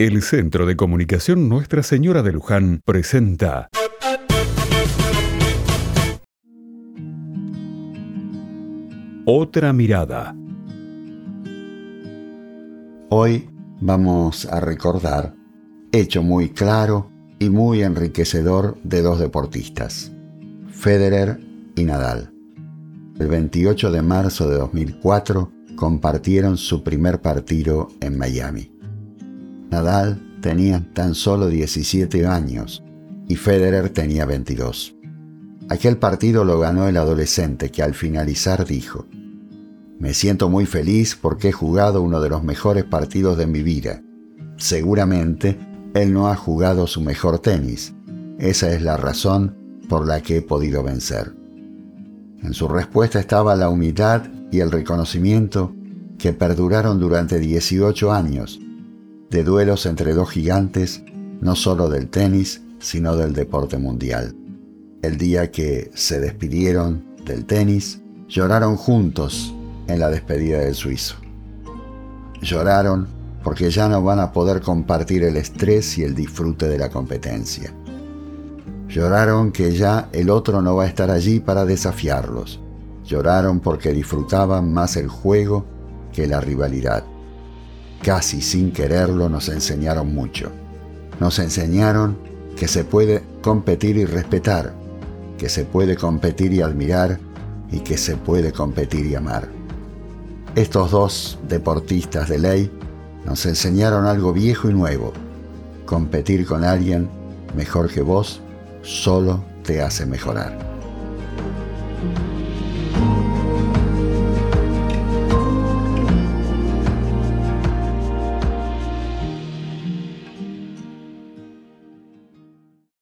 El Centro de Comunicación Nuestra Señora de Luján presenta Otra mirada. Hoy vamos a recordar hecho muy claro y muy enriquecedor de dos deportistas, Federer y Nadal. El 28 de marzo de 2004 compartieron su primer partido en Miami. Nadal tenía tan solo 17 años y Federer tenía 22. Aquel partido lo ganó el adolescente que al finalizar dijo, me siento muy feliz porque he jugado uno de los mejores partidos de mi vida. Seguramente él no ha jugado su mejor tenis. Esa es la razón por la que he podido vencer. En su respuesta estaba la humildad y el reconocimiento que perduraron durante 18 años de duelos entre dos gigantes, no solo del tenis, sino del deporte mundial. El día que se despidieron del tenis, lloraron juntos en la despedida del suizo. Lloraron porque ya no van a poder compartir el estrés y el disfrute de la competencia. Lloraron que ya el otro no va a estar allí para desafiarlos. Lloraron porque disfrutaban más el juego que la rivalidad casi sin quererlo, nos enseñaron mucho. Nos enseñaron que se puede competir y respetar, que se puede competir y admirar y que se puede competir y amar. Estos dos deportistas de ley nos enseñaron algo viejo y nuevo. Competir con alguien mejor que vos solo te hace mejorar.